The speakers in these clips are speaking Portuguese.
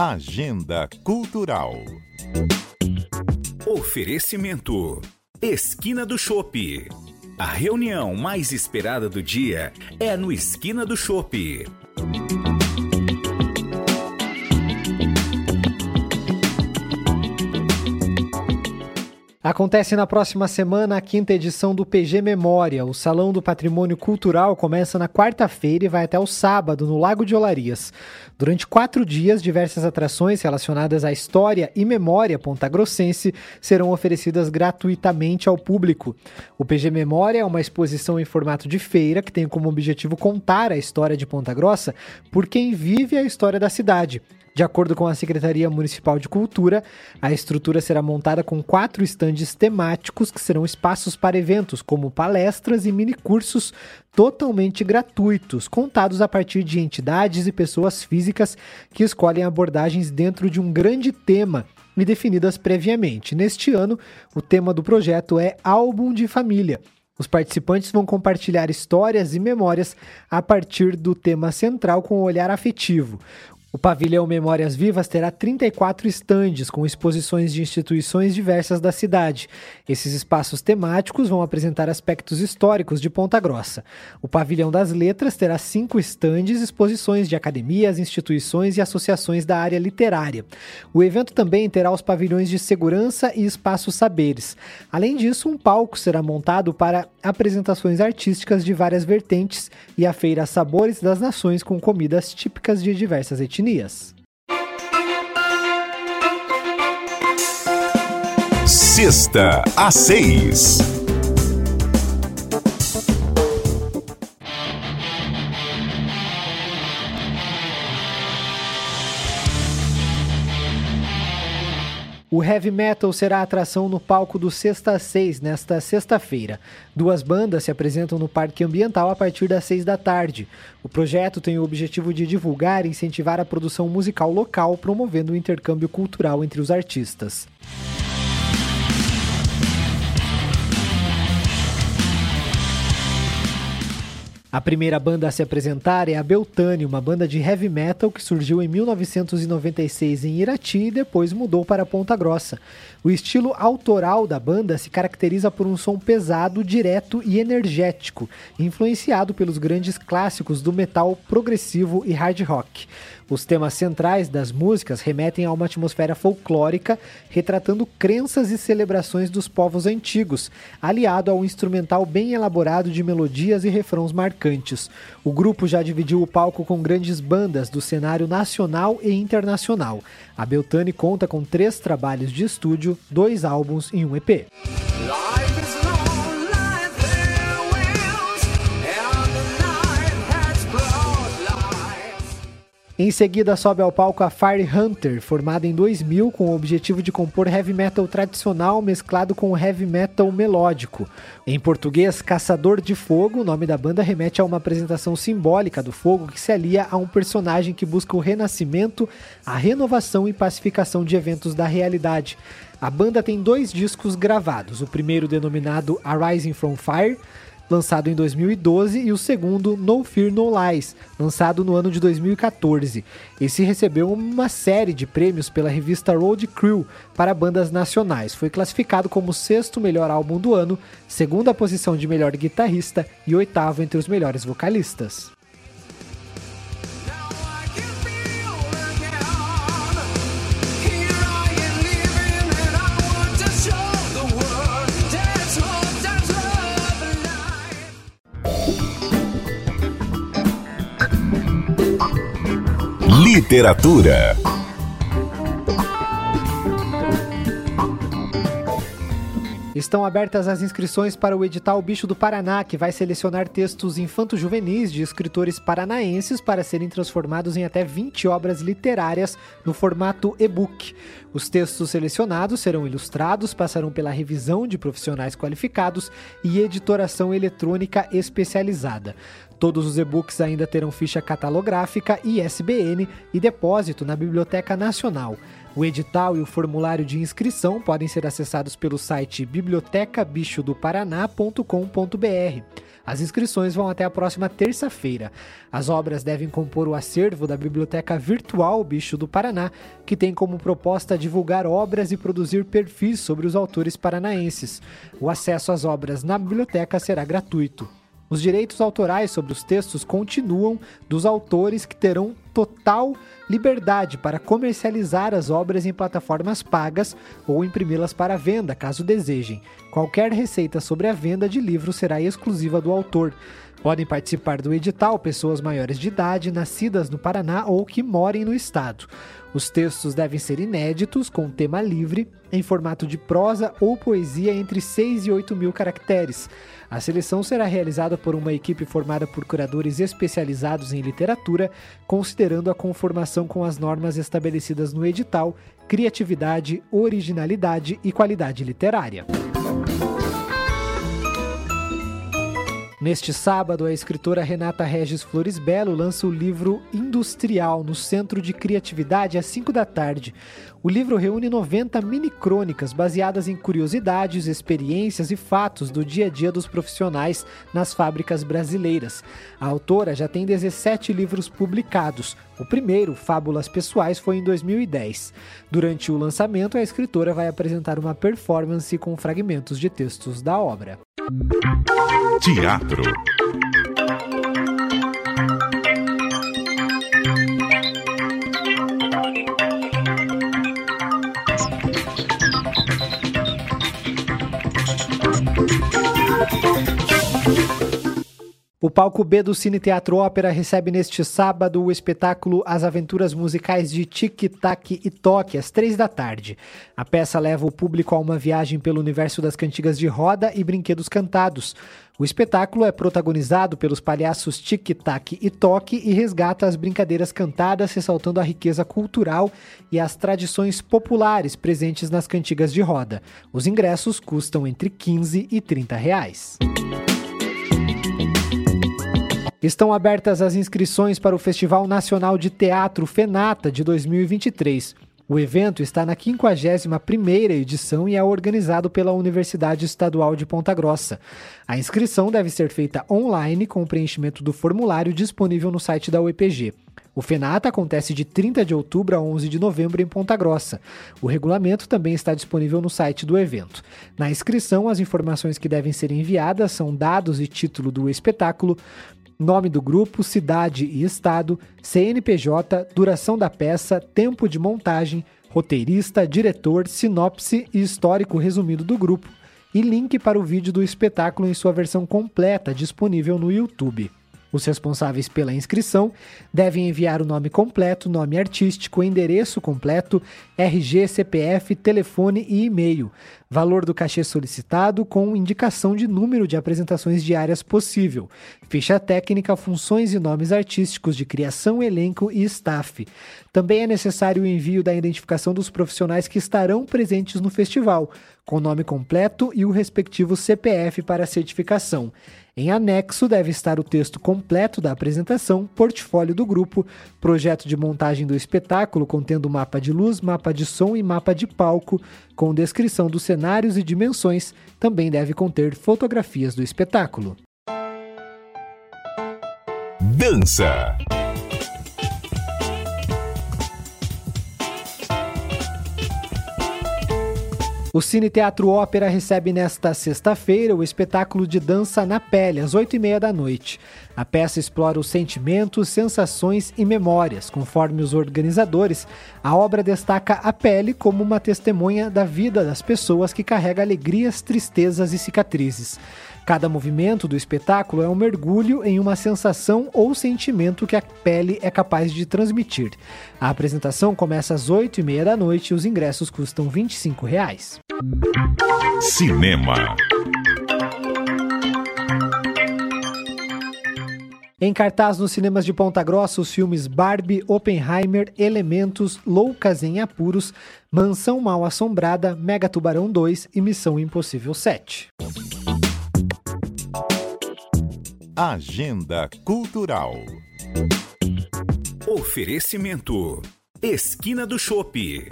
Agenda Cultural. Oferecimento: Esquina do Chopp. A reunião mais esperada do dia é no Esquina do Chopp. Acontece na próxima semana a quinta edição do PG Memória. O Salão do Patrimônio Cultural começa na quarta-feira e vai até o sábado, no Lago de Olarias. Durante quatro dias, diversas atrações relacionadas à história e memória pontagrossense serão oferecidas gratuitamente ao público. O PG Memória é uma exposição em formato de feira que tem como objetivo contar a história de Ponta Grossa por quem vive a história da cidade. De acordo com a Secretaria Municipal de Cultura, a estrutura será montada com quatro estandes temáticos que serão espaços para eventos, como palestras e minicursos totalmente gratuitos, contados a partir de entidades e pessoas físicas que escolhem abordagens dentro de um grande tema e definidas previamente. Neste ano, o tema do projeto é Álbum de Família. Os participantes vão compartilhar histórias e memórias a partir do tema central com o olhar afetivo. O pavilhão Memórias Vivas terá 34 estandes com exposições de instituições diversas da cidade. Esses espaços temáticos vão apresentar aspectos históricos de Ponta Grossa. O pavilhão das Letras terá cinco estandes, exposições de academias, instituições e associações da área literária. O evento também terá os pavilhões de segurança e espaços saberes. Além disso, um palco será montado para apresentações artísticas de várias vertentes e a feira Sabores das Nações com comidas típicas de diversas etnias etnias. Sexta a seis. O heavy metal será atração no palco do Sexta 6 nesta sexta-feira. Duas bandas se apresentam no Parque Ambiental a partir das seis da tarde. O projeto tem o objetivo de divulgar e incentivar a produção musical local, promovendo o intercâmbio cultural entre os artistas. A primeira banda a se apresentar é a Beltane, uma banda de heavy metal que surgiu em 1996 em Irati e depois mudou para Ponta Grossa. O estilo autoral da banda se caracteriza por um som pesado, direto e energético, influenciado pelos grandes clássicos do metal progressivo e hard rock. Os temas centrais das músicas remetem a uma atmosfera folclórica, retratando crenças e celebrações dos povos antigos, aliado a um instrumental bem elaborado de melodias e refrãos marcantes. O grupo já dividiu o palco com grandes bandas do cenário nacional e internacional. A Beltane conta com três trabalhos de estúdio, dois álbuns e um EP. Em seguida, sobe ao palco a Fire Hunter, formada em 2000 com o objetivo de compor heavy metal tradicional mesclado com heavy metal melódico. Em português, Caçador de Fogo, o nome da banda remete a uma apresentação simbólica do fogo que se alia a um personagem que busca o renascimento, a renovação e pacificação de eventos da realidade. A banda tem dois discos gravados, o primeiro denominado Arising from Fire, lançado em 2012, e o segundo, No Fear No Lies, lançado no ano de 2014. Esse recebeu uma série de prêmios pela revista Road Crew para bandas nacionais. Foi classificado como sexto melhor álbum do ano, segunda posição de melhor guitarrista e oitavo entre os melhores vocalistas. Literatura. Estão abertas as inscrições para o edital Bicho do Paraná, que vai selecionar textos infanto-juvenis de escritores paranaenses para serem transformados em até 20 obras literárias no formato e-book. Os textos selecionados serão ilustrados, passarão pela revisão de profissionais qualificados e editoração eletrônica especializada. Todos os e-books ainda terão ficha catalográfica, ISBN e depósito na Biblioteca Nacional. O edital e o formulário de inscrição podem ser acessados pelo site bibliotecabichodoparaná.com.br. As inscrições vão até a próxima terça-feira. As obras devem compor o acervo da Biblioteca Virtual Bicho do Paraná, que tem como proposta divulgar obras e produzir perfis sobre os autores paranaenses. O acesso às obras na biblioteca será gratuito. Os direitos autorais sobre os textos continuam dos autores que terão total liberdade para comercializar as obras em plataformas pagas ou imprimi-las para venda, caso desejem. Qualquer receita sobre a venda de livros será exclusiva do autor. Podem participar do edital pessoas maiores de idade, nascidas no Paraná ou que morem no estado. Os textos devem ser inéditos, com tema livre, em formato de prosa ou poesia entre 6 e 8 mil caracteres. A seleção será realizada por uma equipe formada por curadores especializados em literatura, considerando a conformação com as normas estabelecidas no edital, criatividade, originalidade e qualidade literária. Neste sábado, a escritora Renata Regis Flores Belo lança o livro Industrial no Centro de Criatividade às 5 da tarde. O livro reúne 90 mini-crônicas baseadas em curiosidades, experiências e fatos do dia a dia dos profissionais nas fábricas brasileiras. A autora já tem 17 livros publicados. O primeiro, Fábulas Pessoais, foi em 2010. Durante o lançamento, a escritora vai apresentar uma performance com fragmentos de textos da obra. Teatro. O palco B do Cine Teatro Ópera recebe neste sábado o espetáculo As Aventuras Musicais de Tic Tac e Toque, às três da tarde. A peça leva o público a uma viagem pelo universo das cantigas de roda e brinquedos cantados. O espetáculo é protagonizado pelos palhaços Tic Tac e Toque e resgata as brincadeiras cantadas, ressaltando a riqueza cultural e as tradições populares presentes nas cantigas de roda. Os ingressos custam entre 15 e 30 reais. Estão abertas as inscrições para o Festival Nacional de Teatro FENATA de 2023. O evento está na 51ª edição e é organizado pela Universidade Estadual de Ponta Grossa. A inscrição deve ser feita online com o preenchimento do formulário disponível no site da UEPG. O FENATA acontece de 30 de outubro a 11 de novembro em Ponta Grossa. O regulamento também está disponível no site do evento. Na inscrição, as informações que devem ser enviadas são dados e título do espetáculo, nome do grupo, cidade e estado, CNPJ, duração da peça, tempo de montagem, roteirista, diretor, sinopse e histórico resumido do grupo, e link para o vídeo do espetáculo em sua versão completa disponível no YouTube. Os responsáveis pela inscrição devem enviar o nome completo, nome artístico, endereço completo, RG, CPF, telefone e e-mail. Valor do cachê solicitado com indicação de número de apresentações diárias possível. Ficha técnica, funções e nomes artísticos de criação, elenco e staff. Também é necessário o envio da identificação dos profissionais que estarão presentes no festival, com nome completo e o respectivo CPF para certificação. Em anexo deve estar o texto completo da apresentação, portfólio do grupo, projeto de montagem do espetáculo contendo mapa de luz, mapa de som e mapa de palco, com descrição dos cenários e dimensões. Também deve conter fotografias do espetáculo. Dança. O Cine Teatro Ópera recebe nesta sexta-feira o espetáculo de dança na pele, às oito e meia da noite. A peça explora os sentimentos, sensações e memórias. Conforme os organizadores, a obra destaca a pele como uma testemunha da vida das pessoas que carrega alegrias, tristezas e cicatrizes. Cada movimento do espetáculo é um mergulho em uma sensação ou sentimento que a pele é capaz de transmitir. A apresentação começa às 8 e meia da noite e os ingressos custam 25 reais. Cinema. Em cartaz nos cinemas de Ponta Grossa, os filmes Barbie, Oppenheimer, Elementos, Loucas em Apuros, Mansão Mal Assombrada, Mega Tubarão 2 e Missão Impossível 7. Agenda Cultural. Oferecimento: Esquina do Chopp.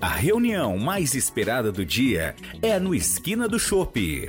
A reunião mais esperada do dia é no Esquina do Chopp.